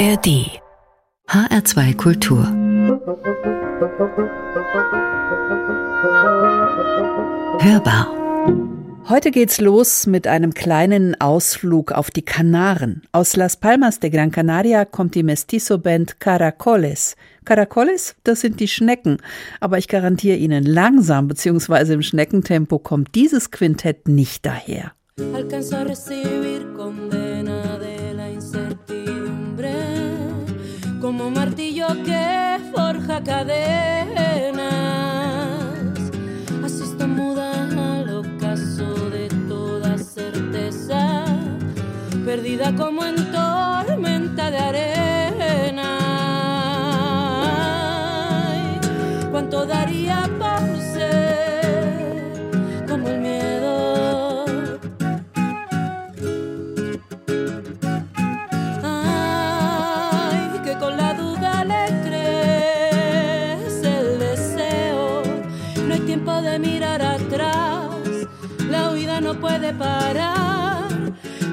ARD HR2 Kultur Hörbar Heute geht's los mit einem kleinen Ausflug auf die Kanaren. Aus Las Palmas de Gran Canaria kommt die Mestizo-Band Caracoles. Caracoles, das sind die Schnecken. Aber ich garantiere Ihnen, langsam bzw. im Schneckentempo kommt dieses Quintett nicht daher. Como martillo que forja cadenas. Asisto muda al ocaso de toda certeza, perdida como en tormenta de arena. ¿Cuánto daría por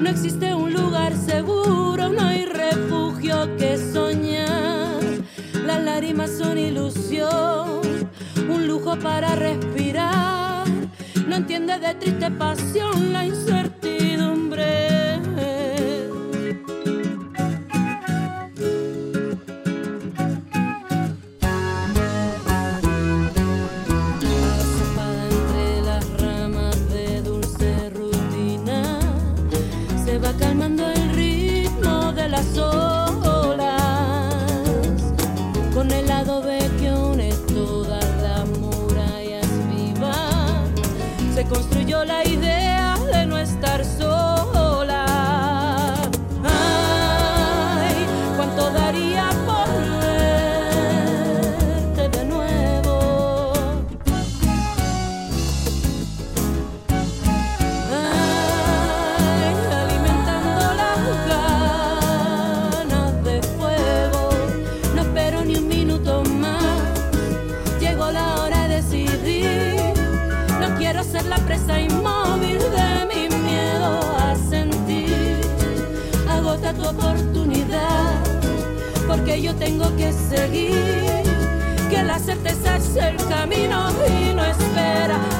No existe un lugar seguro, no hay refugio que soñar. Las lágrimas son ilusión, un lujo para respirar. No entiende de triste pasión la incertidumbre. Tengo que seguir. Que la certeza es el camino y no espera.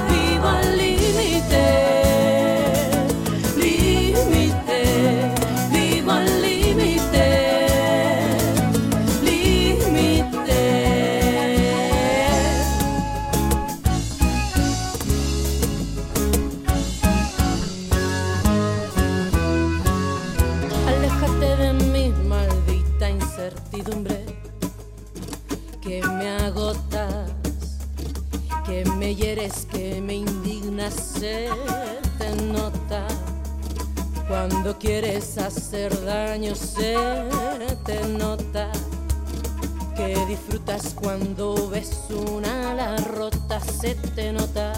Se te nota. Cuando quieres hacer daño se te nota. Que disfrutas cuando ves una ala rota, se te nota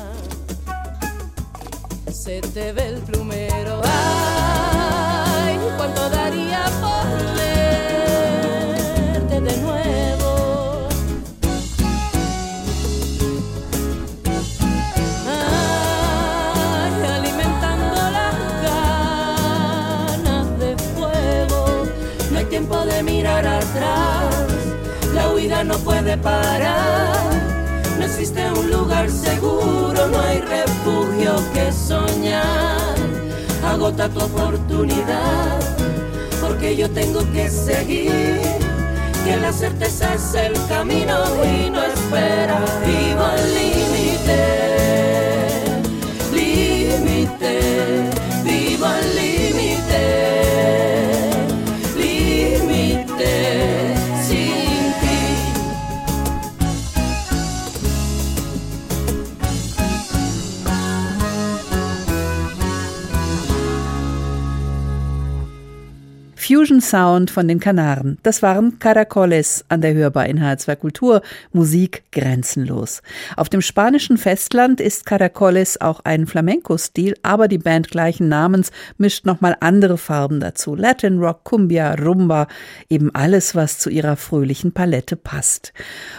se te ve el plumero. Ay, huida no puede parar. No existe un lugar seguro, no hay refugio que soñar. Agota tu oportunidad, porque yo tengo que seguir. Que la certeza es el camino y no espera. Vivo al límite, límite, vivo al límite, Fusion Sound von den Kanaren. Das waren Caracoles an der Hörbar in H2 Kultur. Musik grenzenlos. Auf dem spanischen Festland ist Caracoles auch ein Flamenco-Stil, aber die Band gleichen Namens mischt nochmal andere Farben dazu. Latin Rock, Cumbia, Rumba, eben alles, was zu ihrer fröhlichen Palette passt.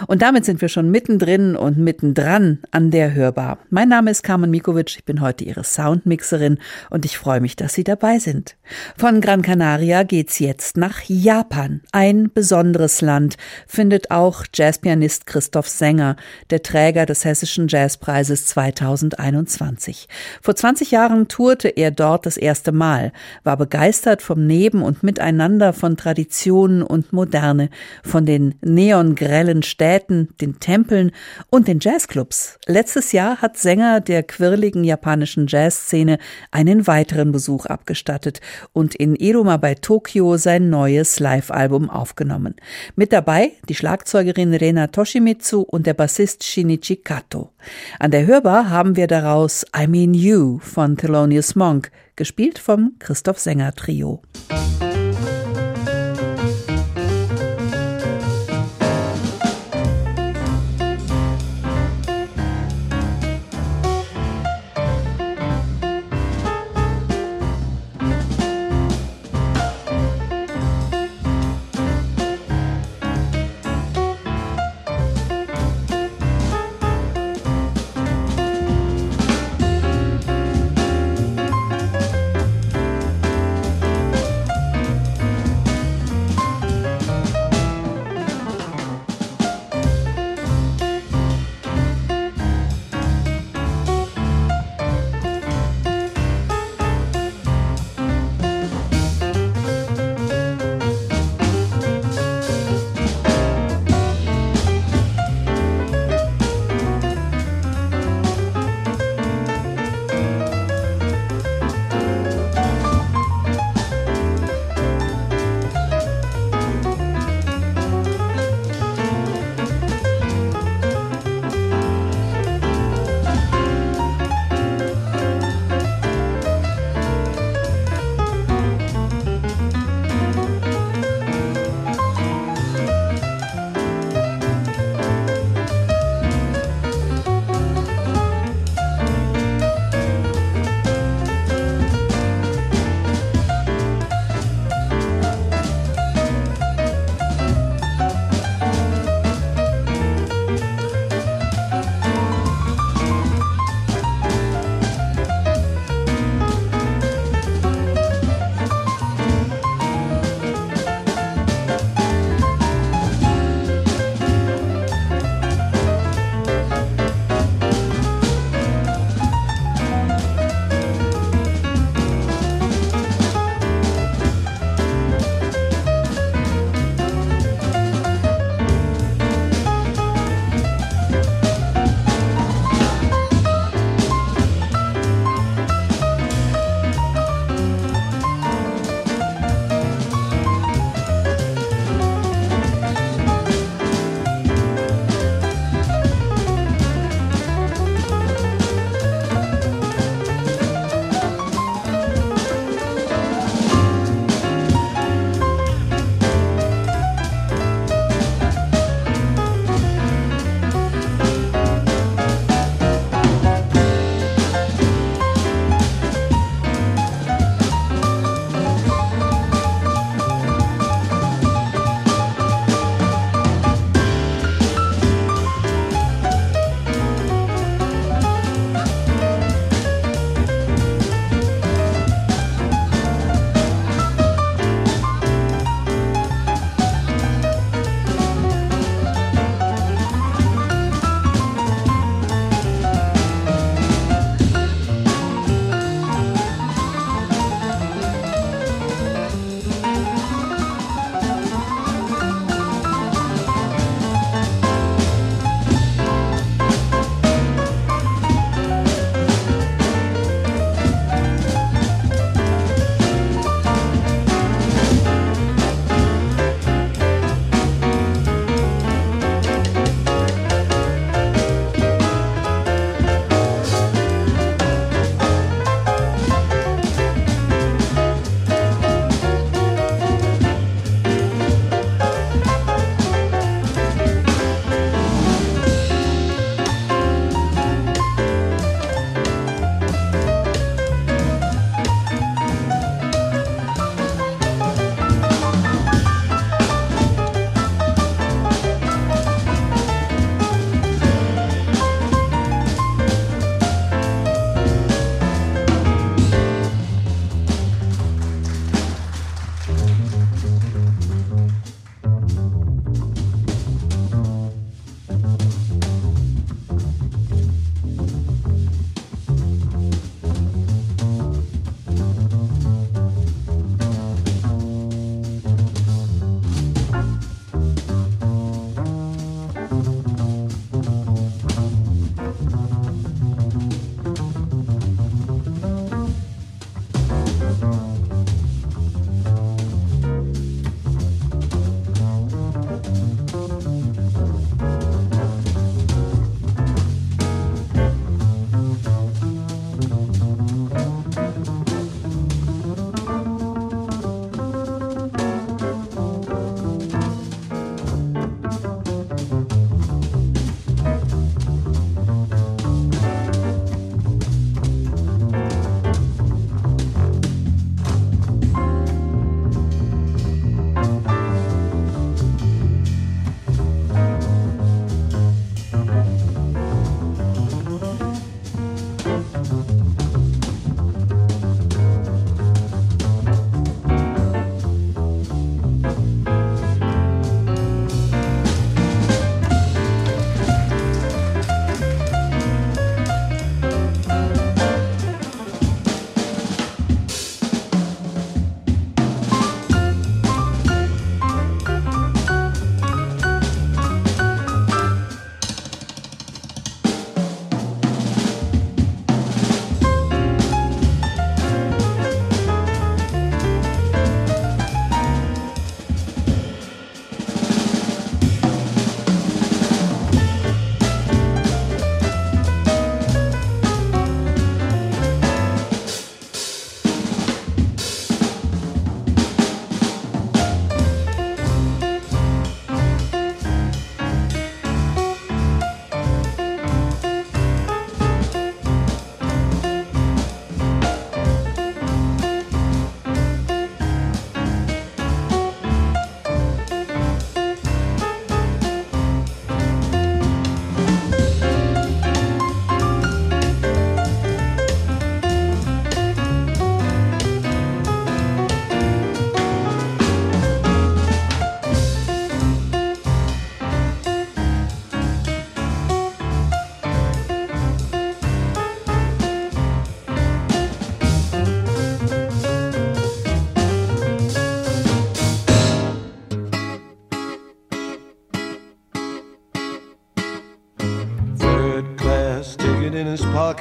Und damit sind wir schon mittendrin und mittendran an der Hörbar. Mein Name ist Carmen Mikovic, ich bin heute Ihre Soundmixerin und ich freue mich, dass Sie dabei sind. Von Gran Canaria geht's jetzt nach Japan. Ein besonderes Land findet auch Jazzpianist Christoph Sänger, der Träger des Hessischen Jazzpreises 2021. Vor 20 Jahren tourte er dort das erste Mal, war begeistert vom Neben und Miteinander von Traditionen und Moderne, von den neongrellen Städten, den Tempeln und den Jazzclubs. Letztes Jahr hat Sänger der quirligen japanischen Jazzszene einen weiteren Besuch abgestattet und in Iruma bei Tokio sein neues Live-Album aufgenommen. Mit dabei die Schlagzeugerin Rena Toshimitsu und der Bassist Shinichi Kato. An der Hörbar haben wir daraus I Mean You von Thelonious Monk, gespielt vom Christoph Sänger Trio.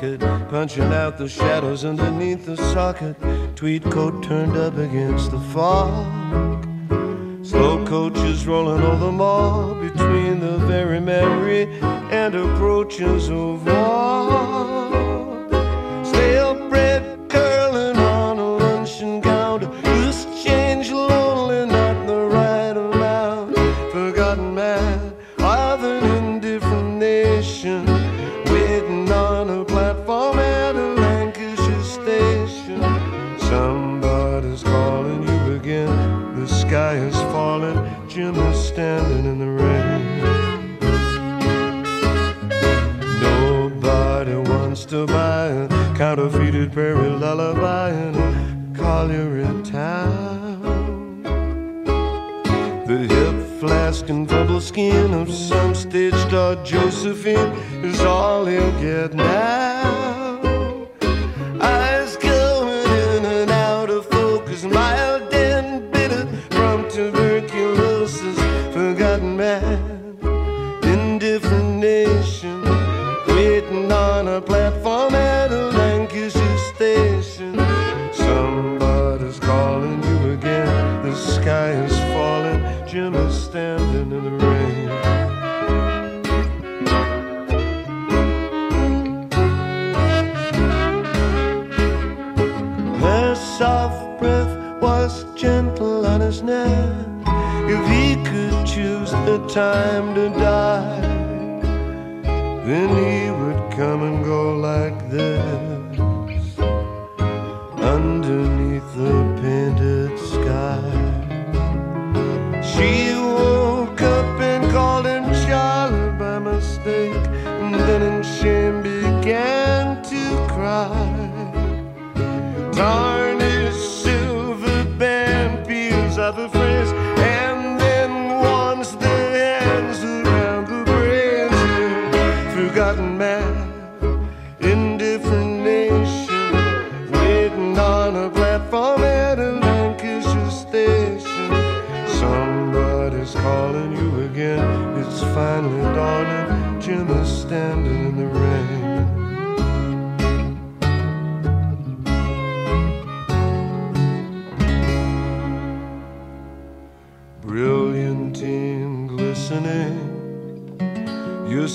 Pocket, punching out the shadows underneath the socket. Tweed coat turned up against the fog. Slow coaches rolling over the mall between the very merry and approaches of war. Is all he'll get now. Time to die, then he would come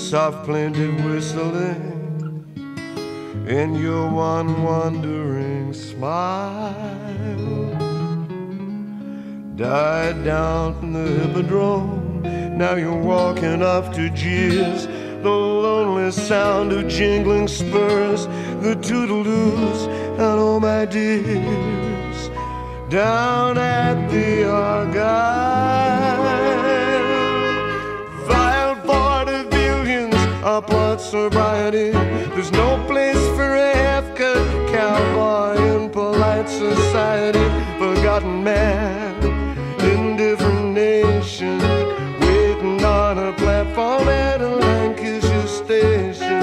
soft plaintive whistling, and your one wandering smile died down from the hippodrome. Now you're walking off to jeers. The lonely sound of jingling spurs, the toodle-doos, and oh my dears, down at the Argyle. Are sobriety. Eh? There's no place for a half-cut cowboy in polite society. Forgotten man, indifferent nation, waiting on a platform at a Lancashire station.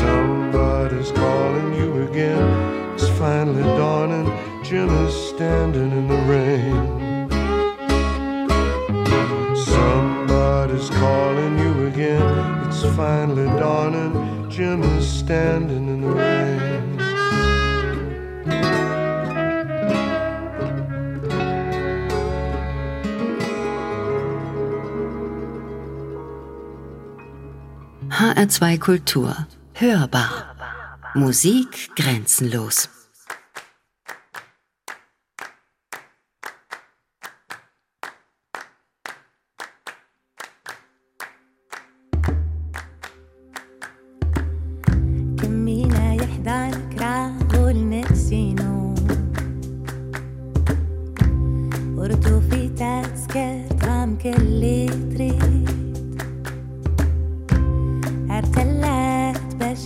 Somebody's calling you again. It's finally dawning. Jim is standing in the rain. Finally dawning. Jim is standing in the rain. HR2 Kultur. Hörbar. Musik grenzenlos.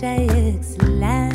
ارتلت بشايك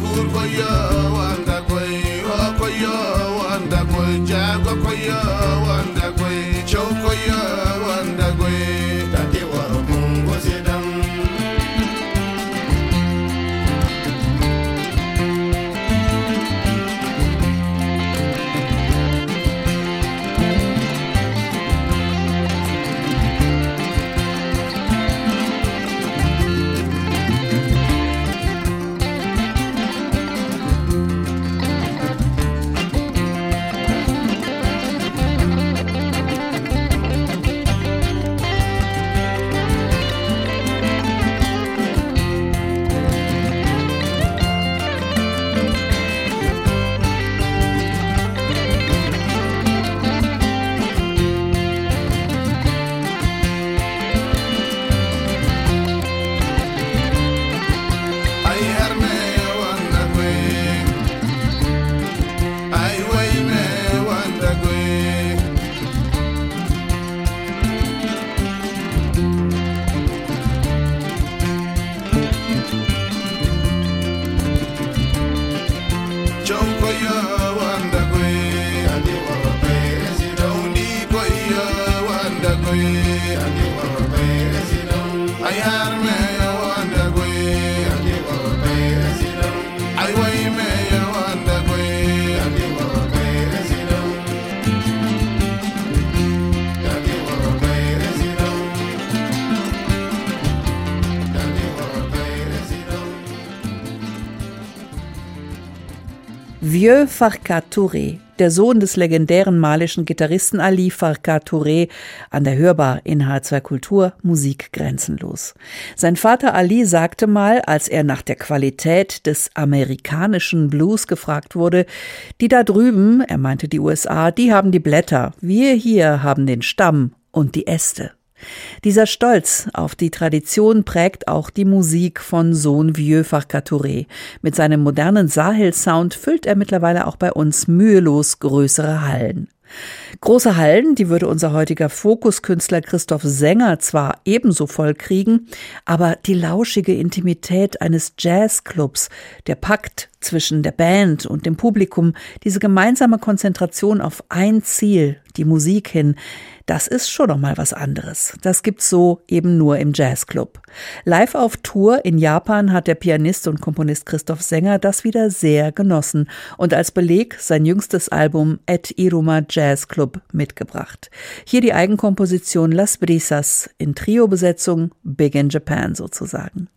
kurbaya wan Vieux Farka Touré, der Sohn des legendären malischen Gitarristen Ali Farka Touré, an der Hörbar in H2 Kultur Musik grenzenlos. Sein Vater Ali sagte mal, als er nach der Qualität des amerikanischen Blues gefragt wurde, die da drüben, er meinte die USA, die haben die Blätter, wir hier haben den Stamm und die Äste. Dieser Stolz auf die Tradition prägt auch die Musik von Sohn Vieux Farcaturé. Mit seinem modernen Sahel-Sound füllt er mittlerweile auch bei uns mühelos größere Hallen. Große Hallen, die würde unser heutiger Fokuskünstler Christoph Sänger zwar ebenso voll kriegen, aber die lauschige Intimität eines Jazzclubs, der Pakt zwischen der Band und dem Publikum, diese gemeinsame Konzentration auf ein Ziel, die Musik hin, das ist schon noch mal was anderes. Das gibt's so eben nur im Jazzclub. Live auf Tour in Japan hat der Pianist und Komponist Christoph Sänger das wieder sehr genossen und als Beleg sein jüngstes Album Et Iruma Jazz Club mitgebracht. Hier die Eigenkomposition Las Brisas in Trio-Besetzung Big in Japan sozusagen.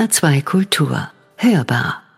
HR2 Kultur. Hörbar.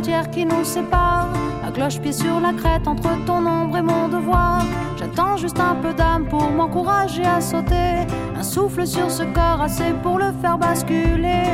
Qui nous sépare. Un cloche-pied sur la crête entre ton ombre et mon devoir. J'attends juste un peu d'âme pour m'encourager à sauter. Un souffle sur ce corps assez pour le faire basculer.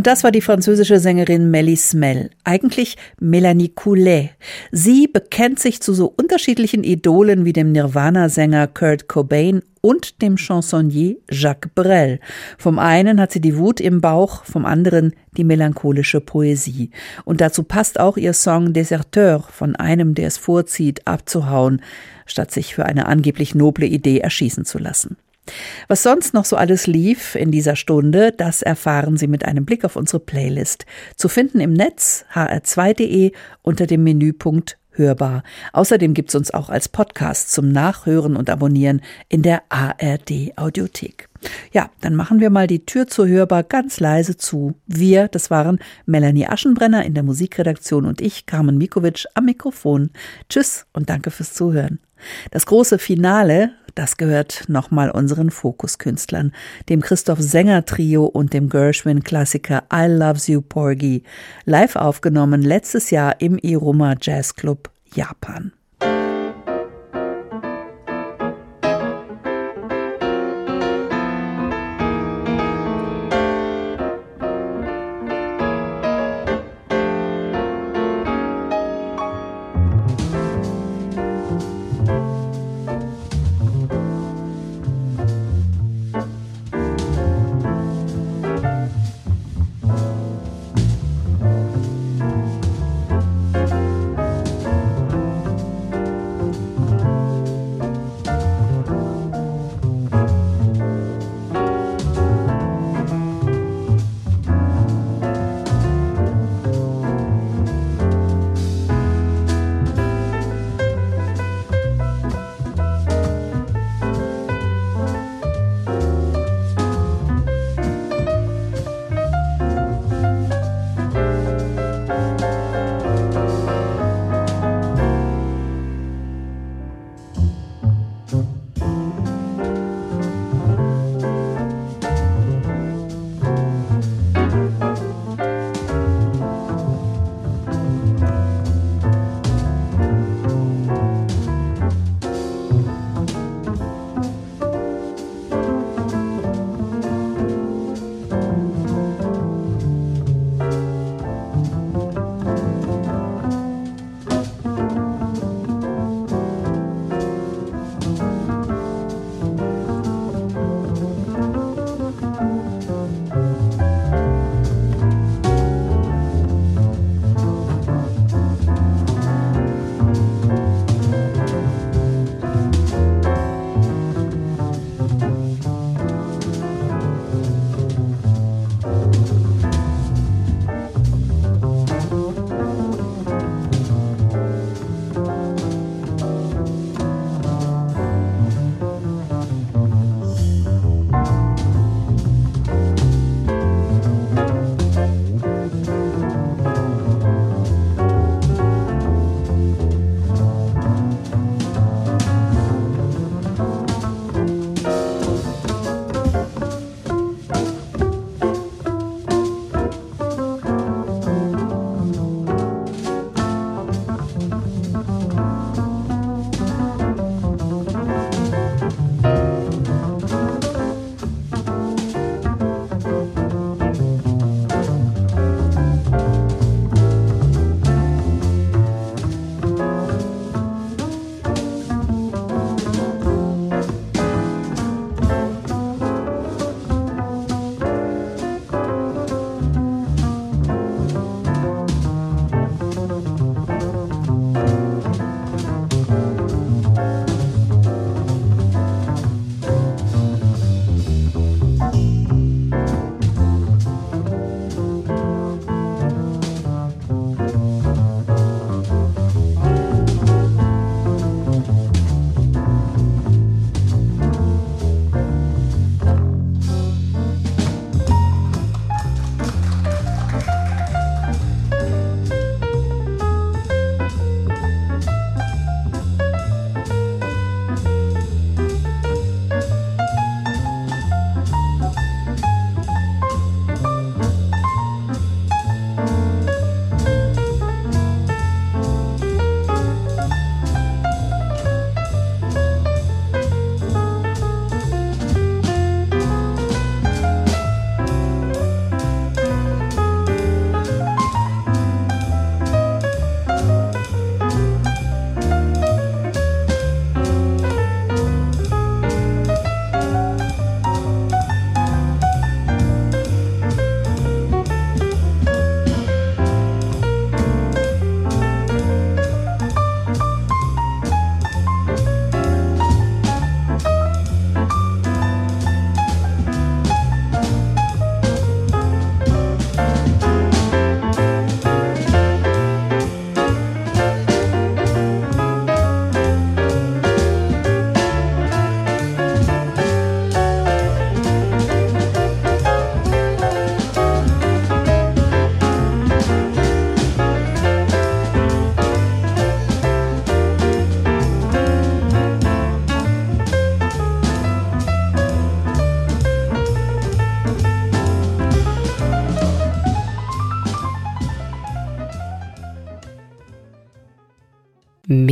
Und das war die französische Sängerin Melly Smell, eigentlich Melanie Coulet. Sie bekennt sich zu so unterschiedlichen Idolen wie dem Nirvana-Sänger Kurt Cobain und dem Chansonnier Jacques Brel. Vom einen hat sie die Wut im Bauch, vom anderen die melancholische Poesie. Und dazu passt auch ihr Song Deserteur von einem, der es vorzieht, abzuhauen, statt sich für eine angeblich noble Idee erschießen zu lassen. Was sonst noch so alles lief in dieser Stunde, das erfahren Sie mit einem Blick auf unsere Playlist. Zu finden im Netz hr2.de unter dem Menüpunkt Hörbar. Außerdem gibt's uns auch als Podcast zum Nachhören und Abonnieren in der ARD Audiothek. Ja, dann machen wir mal die Tür zur Hörbar ganz leise zu. Wir, das waren Melanie Aschenbrenner in der Musikredaktion und ich, Carmen Mikovic, am Mikrofon. Tschüss und danke fürs Zuhören. Das große Finale, das gehört nochmal unseren Fokuskünstlern, dem Christoph Sänger Trio und dem Gershwin-Klassiker I Loves You Porgy, live aufgenommen letztes Jahr im Iruma Jazz Club Japan.